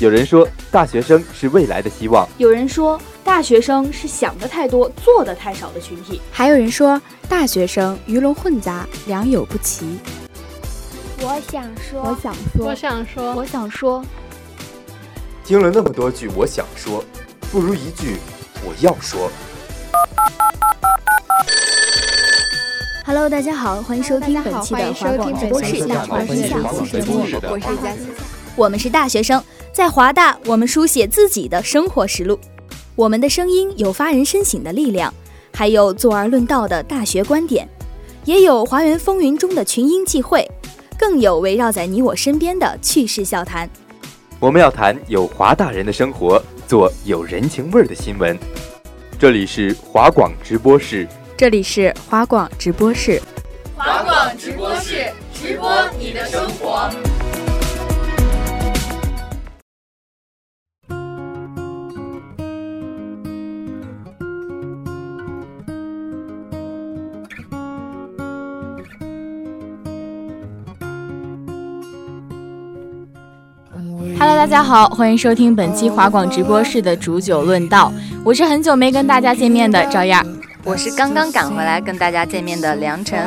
有人说，大学生是未来的希望；有人说，大学生是想的太多、做的太少的群体；还有人说，大学生鱼龙混杂、良莠不齐。我想说，我想说，我想说，我想说。听了那么多句我想说，不如一句我要说。Hello，大家好，欢迎收听本期的华广直播室。我是佳琪，我们是大学生。在华大，我们书写自己的生活实录，我们的声音有发人深省的力量，还有坐而论道的大学观点，也有华园风云中的群英际会，更有围绕在你我身边的趣事笑谈。我们要谈有华大人的生活，做有人情味儿的新闻。这里是华广直播室，这里是华广直播室，华广直播室直播你的生活。Hello，大家好，欢迎收听本期华广直播室的煮酒论道。我是很久没跟大家见面的赵燕，我是刚刚赶回来跟大家见面的梁晨。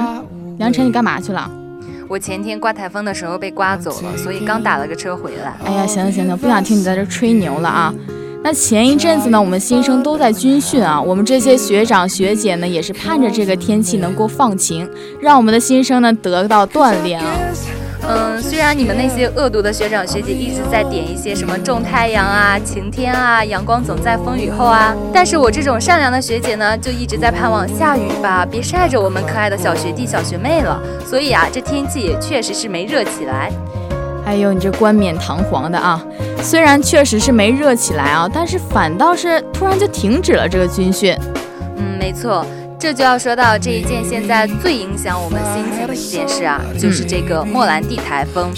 梁晨，你干嘛去了？我前天刮台风的时候被刮走了，所以刚打了个车回来。哎呀，行了行了，不想听你在这吹牛了啊。那前一阵子呢，我们新生都在军训啊，我们这些学长学姐呢，也是盼着这个天气能够放晴，让我们的新生呢得到锻炼啊。嗯，虽然你们那些恶毒的学长学姐一直在点一些什么种太阳啊、晴天啊、阳光总在风雨后啊，但是我这种善良的学姐呢，就一直在盼望下雨吧，别晒着我们可爱的小学弟小学妹了。所以啊，这天气也确实是没热起来。哎呦，你这冠冕堂皇的啊！虽然确实是没热起来啊，但是反倒是突然就停止了这个军训。嗯，没错。这就要说到这一件现在最影响我们心情的一件事啊，就是这个莫兰蒂台风。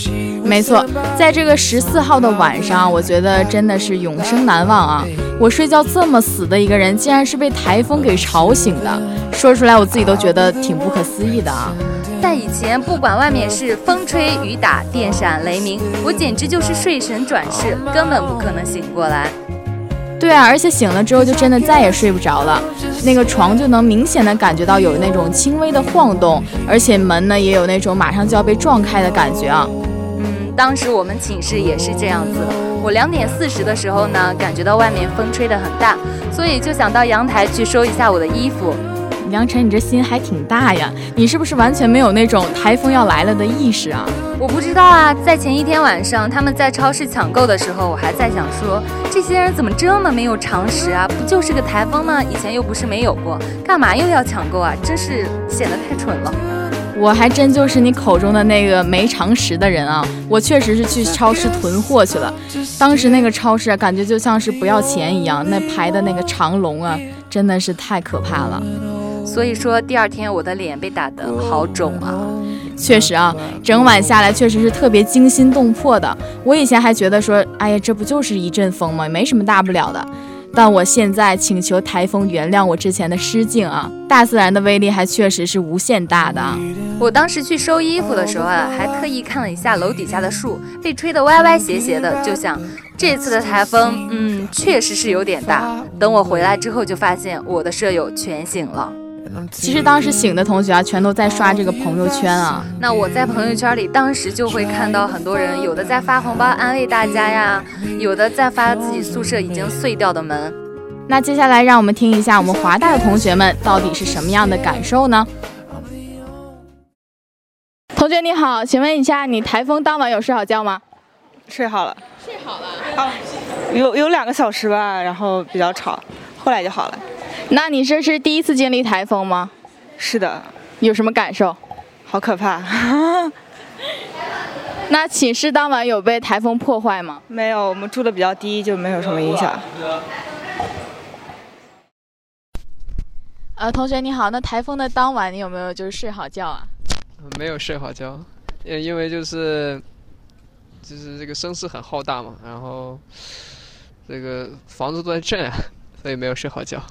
没错，在这个十四号的晚上，我觉得真的是永生难忘啊！我睡觉这么死的一个人，竟然是被台风给吵醒的，说出来我自己都觉得挺不可思议的啊！在以前，不管外面是风吹雨打、电闪雷鸣，我简直就是睡神转世，根本不可能醒过来。对啊，而且醒了之后就真的再也睡不着了，那个床就能明显的感觉到有那种轻微的晃动，而且门呢也有那种马上就要被撞开的感觉啊。嗯，当时我们寝室也是这样子，我两点四十的时候呢，感觉到外面风吹得很大，所以就想到阳台去收一下我的衣服。梁晨，你这心还挺大呀！你是不是完全没有那种台风要来了的意识啊？我不知道啊，在前一天晚上，他们在超市抢购的时候，我还在想说，这些人怎么这么没有常识啊？不就是个台风吗？以前又不是没有过，干嘛又要抢购啊？真是显得太蠢了。我还真就是你口中的那个没常识的人啊！我确实是去超市囤货去了，当时那个超市啊，感觉就像是不要钱一样，那排的那个长龙啊，真的是太可怕了。所以说第二天我的脸被打得好肿啊！确实啊，整晚下来确实是特别惊心动魄的。我以前还觉得说，哎呀，这不就是一阵风吗？没什么大不了的。但我现在请求台风原谅我之前的失敬啊！大自然的威力还确实是无限大的。我当时去收衣服的时候啊，还特意看了一下楼底下的树，被吹得歪歪斜斜的，就想这次的台风，嗯，确实是有点大。等我回来之后，就发现我的舍友全醒了。其实当时醒的同学啊，全都在刷这个朋友圈啊。那我在朋友圈里，当时就会看到很多人，有的在发红包安慰大家呀，有的在发自己宿舍已经碎掉的门。那接下来让我们听一下我们华大的同学们到底是什么样的感受呢？同学你好，请问一下，你台风当晚有睡好觉吗？睡好了。睡好了。好，有有两个小时吧，然后比较吵，后来就好了。那你这是第一次经历台风吗？是的，有什么感受？好可怕！那寝室当晚有被台风破坏吗？没有，我们住的比较低，就没有什么影响。呃，同学你好，那台风的当晚你有没有就是睡好觉啊？没有睡好觉，因因为就是就是这个声势很浩大嘛，然后这个房子都在震啊，所以没有睡好觉。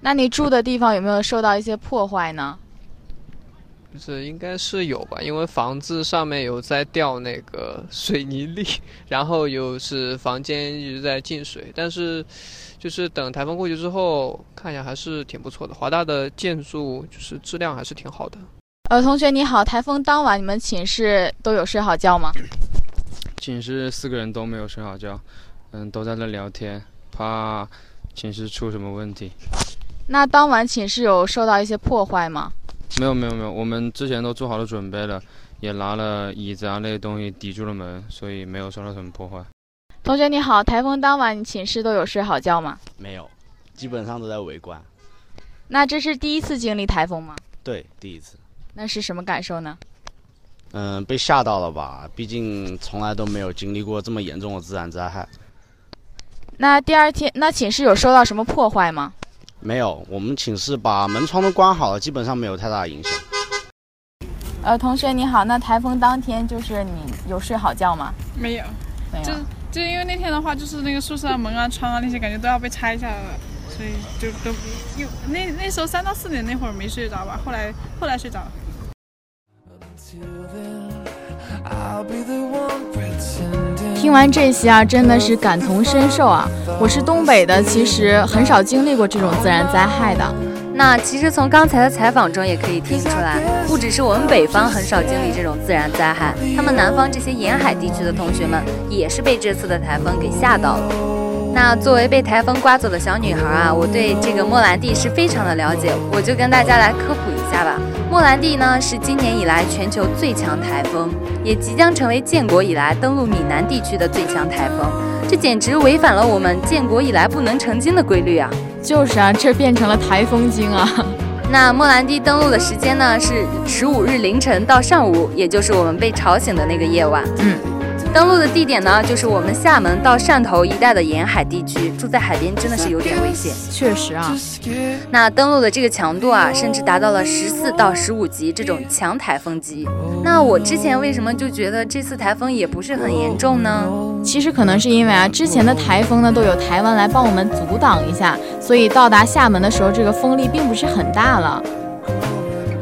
那你住的地方有没有受到一些破坏呢？是应该是有吧，因为房子上面有在掉那个水泥粒，然后又是房间一直在进水，但是就是等台风过去之后，看一下还是挺不错的。华大的建筑就是质量还是挺好的。呃，同学你好，台风当晚你们寝室都有睡好觉吗？寝室四个人都没有睡好觉，嗯，都在那聊天，怕寝室出什么问题。那当晚寝室有受到一些破坏吗？没有没有没有，我们之前都做好了准备了，也拿了椅子啊那些东西抵住了门，所以没有受到什么破坏。同学你好，台风当晚你寝室都有睡好觉吗？没有，基本上都在围观。那这是第一次经历台风吗？对，第一次。那是什么感受呢？嗯，被吓到了吧？毕竟从来都没有经历过这么严重的自然灾害。那第二天，那寝室有受到什么破坏吗？没有，我们寝室把门窗都关好了，基本上没有太大的影响。呃，同学你好，那台风当天就是你有睡好觉吗？没有，没有，就就因为那天的话，就是那个宿舍门啊、窗啊那些感觉都要被拆下来了，所以就都又那那时候三到四点那会儿没睡着吧，后来后来睡着了。听完这些啊，真的是感同身受啊！我是东北的，其实很少经历过这种自然灾害的。那其实从刚才的采访中也可以听出来，不只是我们北方很少经历这种自然灾害，他们南方这些沿海地区的同学们也是被这次的台风给吓到了。那作为被台风刮走的小女孩啊，我对这个莫兰蒂是非常的了解，我就跟大家来科普一下吧。莫兰蒂呢是今年以来全球最强台风，也即将成为建国以来登陆闽南地区的最强台风，这简直违反了我们建国以来不能成精的规律啊！就是啊，这变成了台风精啊！那莫兰蒂登陆的时间呢是十五日凌晨到上午，也就是我们被吵醒的那个夜晚。嗯。登陆的地点呢，就是我们厦门到汕头一带的沿海地区。住在海边真的是有点危险。确实啊。那登陆的这个强度啊，甚至达到了十四到十五级这种强台风级。那我之前为什么就觉得这次台风也不是很严重呢？其实可能是因为啊，之前的台风呢都有台湾来帮我们阻挡一下，所以到达厦门的时候，这个风力并不是很大了。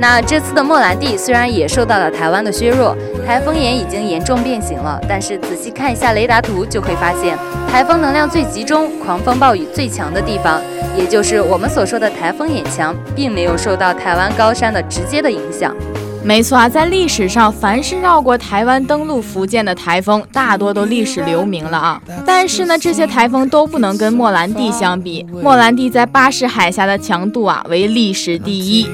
那这次的莫兰蒂虽然也受到了台湾的削弱，台风眼已经严重变形了，但是仔细看一下雷达图，就会发现台风能量最集中、狂风暴雨最强的地方，也就是我们所说的台风眼墙，并没有受到台湾高山的直接的影响。没错啊，在历史上，凡是绕过台湾登陆福建的台风，大多都历史留名了啊。但是呢，这些台风都不能跟莫兰蒂相比，莫兰蒂在巴士海峡的强度啊为历史第一。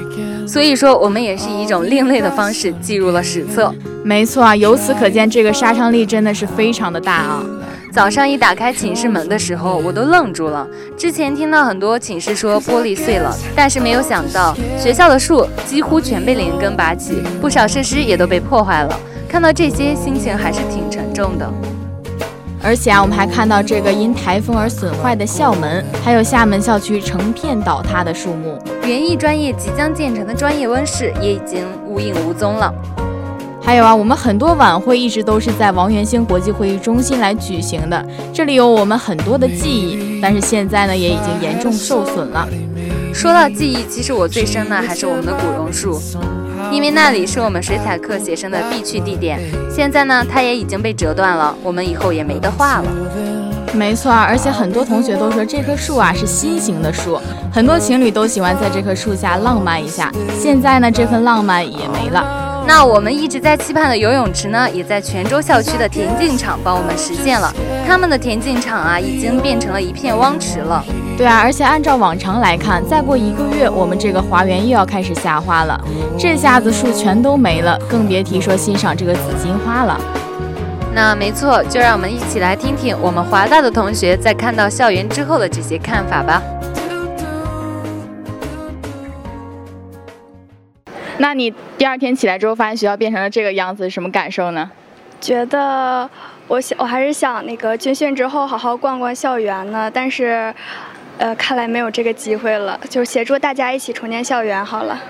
所以说，我们也是以一种另类的方式记入了史册。没错啊，由此可见，这个杀伤力真的是非常的大啊。早上一打开寝室门的时候，我都愣住了。之前听到很多寝室说玻璃碎了，但是没有想到学校的树几乎全被连根拔起，不少设施也都被破坏了。看到这些，心情还是挺沉重的。而且啊，我们还看到这个因台风而损坏的校门，还有厦门校区成片倒塌的树木。园艺专业即将建成的专业温室也已经无影无踪了。还有啊，我们很多晚会一直都是在王元兴国际会议中心来举行的，这里有我们很多的记忆，但是现在呢，也已经严重受损了。说到记忆，其实我最深的还是我们的古榕树。因为那里是我们水彩课写生的必去地点，现在呢，它也已经被折断了，我们以后也没得画了。没错啊，而且很多同学都说这棵树啊是心形的树，很多情侣都喜欢在这棵树下浪漫一下。现在呢，这份浪漫也没了。那我们一直在期盼的游泳池呢，也在泉州校区的田径场帮我们实现了。他们的田径场啊，已经变成了一片汪池了。对啊，而且按照往常来看，再过一个月，我们这个花园又要开始下花了。这下子树全都没了，更别提说欣赏这个紫荆花了。那没错，就让我们一起来听听我们华大的同学在看到校园之后的这些看法吧。那你第二天起来之后，发现学校变成了这个样子，什么感受呢？觉得我想，我还是想那个军训之后好好逛逛校园呢，但是，呃，看来没有这个机会了。就协助大家一起重建校园好了。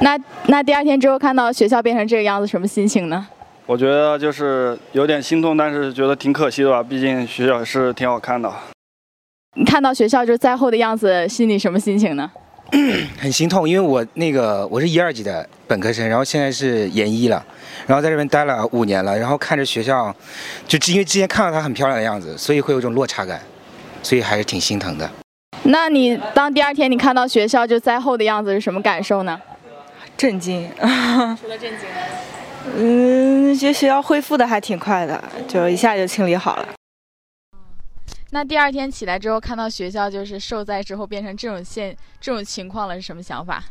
那那第二天之后看到学校变成这个样子，什么心情呢？我觉得就是有点心痛，但是觉得挺可惜的吧，毕竟学校是挺好看的。你看到学校就灾后的样子，心里什么心情呢？很心痛，因为我那个我是一二级的本科生，然后现在是研一了，然后在这边待了五年了，然后看着学校，就因为之前看到它很漂亮的样子，所以会有种落差感，所以还是挺心疼的。那你当第二天你看到学校就灾后的样子是什么感受呢？震惊。除了震惊？嗯，觉得学校恢复的还挺快的，就一下就清理好了。那第二天起来之后，看到学校就是受灾之后变成这种现这种情况了，是什么想法？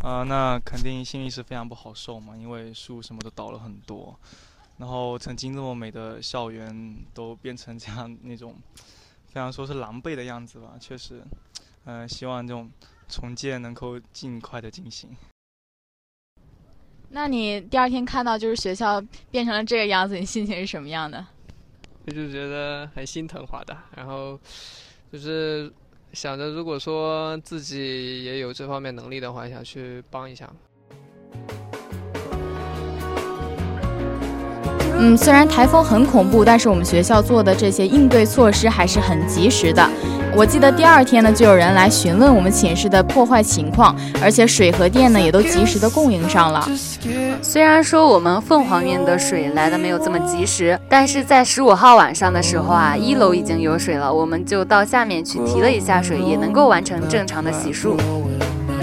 啊、呃，那肯定心里是非常不好受嘛，因为树什么都倒了很多，然后曾经这么美的校园都变成这样那种，非常说是狼狈的样子吧。确实，呃，希望这种重建能够尽快的进行。那你第二天看到就是学校变成了这个样子，你心情是什么样的？就是觉得很心疼华大，然后就是想着，如果说自己也有这方面能力的话，想去帮一下。嗯，虽然台风很恐怖，但是我们学校做的这些应对措施还是很及时的。我记得第二天呢，就有人来询问我们寝室的破坏情况，而且水和电呢也都及时的供应上了。虽然说我们凤凰院的水来的没有这么及时，但是在十五号晚上的时候啊，一楼已经有水了，我们就到下面去提了一下水，也能够完成正常的洗漱。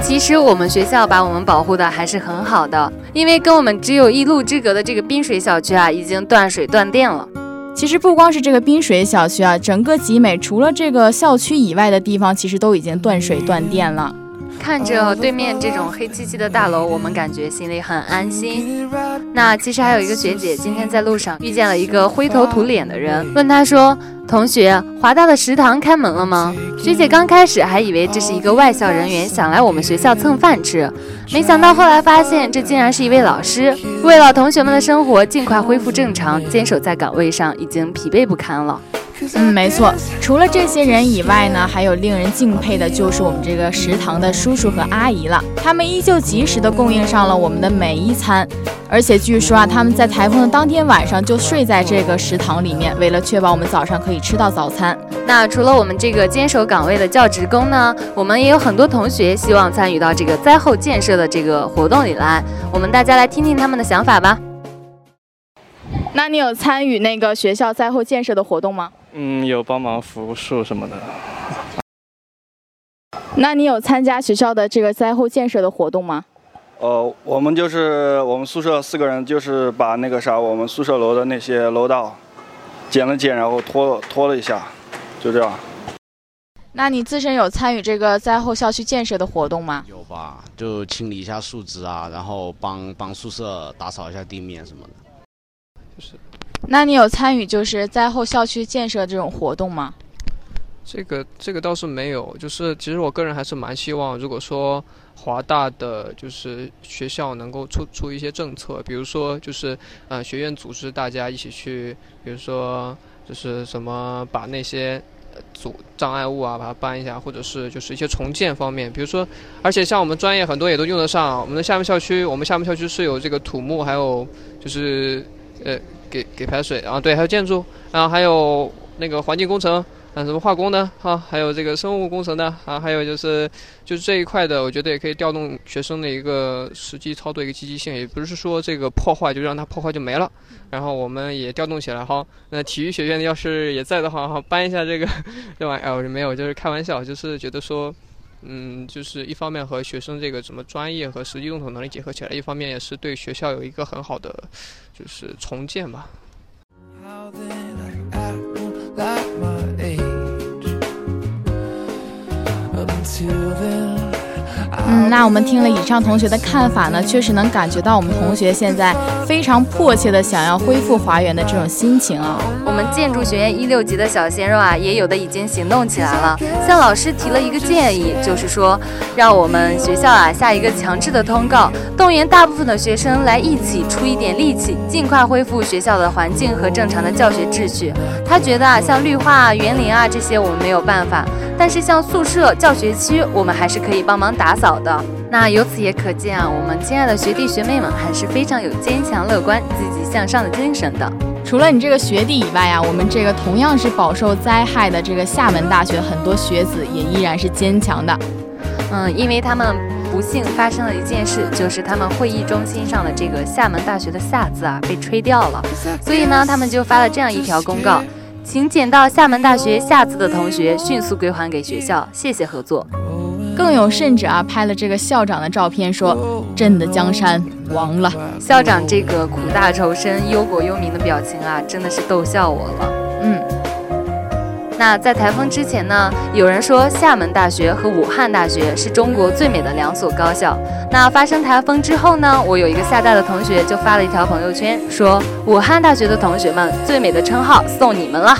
其实我们学校把我们保护的还是很好的，因为跟我们只有一路之隔的这个滨水小区啊，已经断水断电了。其实不光是这个滨水小区啊，整个集美除了这个校区以外的地方，其实都已经断水断电了。看着对面这种黑漆漆的大楼，我们感觉心里很安心。那其实还有一个学姐，今天在路上遇见了一个灰头土脸的人，问他说：“同学，华大的食堂开门了吗？”学姐刚开始还以为这是一个外校人员想来我们学校蹭饭吃，没想到后来发现这竟然是一位老师，为了同学们的生活尽快恢复正常，坚守在岗位上，已经疲惫不堪了。嗯，没错。除了这些人以外呢，还有令人敬佩的，就是我们这个食堂的叔叔和阿姨了。他们依旧及时的供应上了我们的每一餐，而且据说啊，他们在台风的当天晚上就睡在这个食堂里面，为了确保我们早上可以吃到早餐。那除了我们这个坚守岗位的教职工呢，我们也有很多同学希望参与到这个灾后建设的这个活动里来。我们大家来听听他们的想法吧。那你有参与那个学校灾后建设的活动吗？嗯，有帮忙扶树什么的。那你有参加学校的这个灾后建设的活动吗？呃，我们就是我们宿舍四个人，就是把那个啥，我们宿舍楼的那些楼道剪了剪，然后拖拖了一下，就这样。那你自身有参与这个灾后校区建设的活动吗？有吧，就清理一下树枝啊，然后帮帮宿舍打扫一下地面什么的。就是。那你有参与就是灾后校区建设这种活动吗？这个这个倒是没有，就是其实我个人还是蛮希望，如果说华大的就是学校能够出出一些政策，比如说就是呃学院组织大家一起去，比如说就是什么把那些阻障碍物啊把它搬一下，或者是就是一些重建方面，比如说，而且像我们专业很多也都用得上，我们的厦门校区，我们厦门校区是有这个土木，还有就是呃。给给排水啊，对，还有建筑，然后还有那个环境工程，啊，什么化工的啊，还有这个生物工程的啊，还有就是就是这一块的，我觉得也可以调动学生的一个实际操作一个积极性，也不是说这个破坏就让它破坏就没了，然后我们也调动起来，哈，那体育学院要是也在的话，哈搬一下这个这玩意儿，我就没有，就是开玩笑，就是觉得说。嗯，就是一方面和学生这个什么专业和实际用途能力结合起来，一方面也是对学校有一个很好的就是重建吧。Until then 嗯，那我们听了以上同学的看法呢，确实能感觉到我们同学现在非常迫切的想要恢复华园的这种心情啊。我们建筑学院一六级的小鲜肉啊，也有的已经行动起来了，向老师提了一个建议，就是说让我们学校啊下一个强制的通告，动员大部分的学生来一起出一点力气，尽快恢复学校的环境和正常的教学秩序。他觉得啊，像绿化、园林啊这些我们没有办法，但是像宿舍、教学区，我们还是可以帮忙打扫的。那由此也可见啊，我们亲爱的学弟学妹们还是非常有坚强乐观、积极向上的精神的。除了你这个学弟以外啊，我们这个同样是饱受灾害的这个厦门大学，很多学子也依然是坚强的。嗯，因为他们不幸发生了一件事，就是他们会议中心上的这个厦门大学的“厦”字啊被吹掉了，所以呢，他们就发了这样一条公告，请捡到厦门大学“下次的同学迅速归还给学校，谢谢合作。更有甚者啊，拍了这个校长的照片，说朕的江山亡了。校长这个苦大仇深、忧国忧民的表情啊，真的是逗笑我了。嗯。那在台风之前呢，有人说厦门大学和武汉大学是中国最美的两所高校。那发生台风之后呢，我有一个厦大的同学就发了一条朋友圈，说武汉大学的同学们最美的称号送你们了。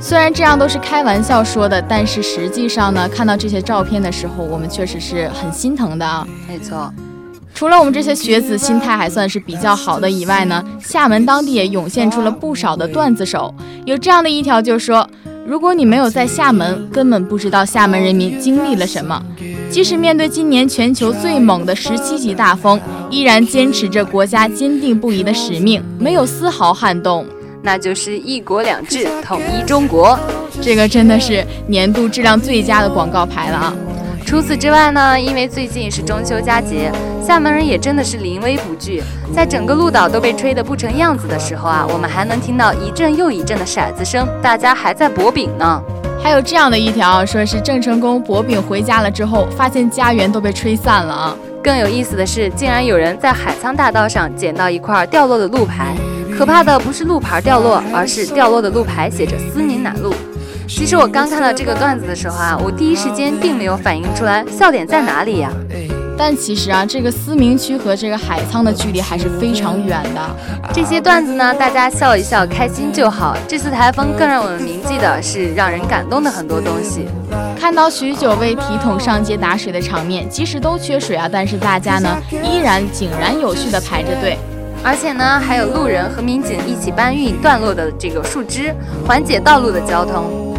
虽然这样都是开玩笑说的，但是实际上呢，看到这些照片的时候，我们确实是很心疼的啊。没错，除了我们这些学子心态还算是比较好的以外呢，厦门当地也涌现出了不少的段子手。有这样的一条就说。如果你没有在厦门，根本不知道厦门人民经历了什么。即使面对今年全球最猛的十七级大风，依然坚持着国家坚定不移的使命，没有丝毫撼动。那就是一国两制，统一中国。这个真的是年度质量最佳的广告牌了啊！除此之外呢，因为最近是中秋佳节，厦门人也真的是临危不惧。在整个鹭岛都被吹得不成样子的时候啊，我们还能听到一阵又一阵的骰子声，大家还在博饼呢。还有这样的一条，说是郑成功博饼回家了之后，发现家园都被吹散了啊。更有意思的是，竟然有人在海沧大道上捡到一块掉落的路牌。可怕的不是路牌掉落，而是掉落的路牌写着思宁南路。其实我刚看到这个段子的时候啊，我第一时间并没有反应出来笑点在哪里呀。但其实啊，这个思明区和这个海沧的距离还是非常远的。这些段子呢，大家笑一笑，开心就好。这次台风更让我们铭记的是让人感动的很多东西。看到许久未提桶上街打水的场面，即使都缺水啊，但是大家呢依然井然有序地排着队。而且呢，还有路人和民警一起搬运断落的这个树枝，缓解道路的交通。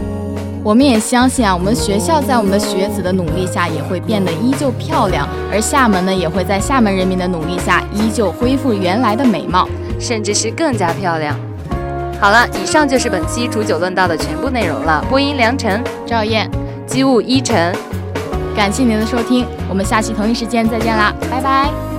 我们也相信啊，我们学校在我们的学子的努力下也会变得依旧漂亮，而厦门呢，也会在厦门人民的努力下依旧恢复原来的美貌，甚至是更加漂亮。好了，以上就是本期煮酒论道的全部内容了。播音：梁晨、赵燕、机务：依晨。感谢您的收听，我们下期同一时间再见啦，拜拜。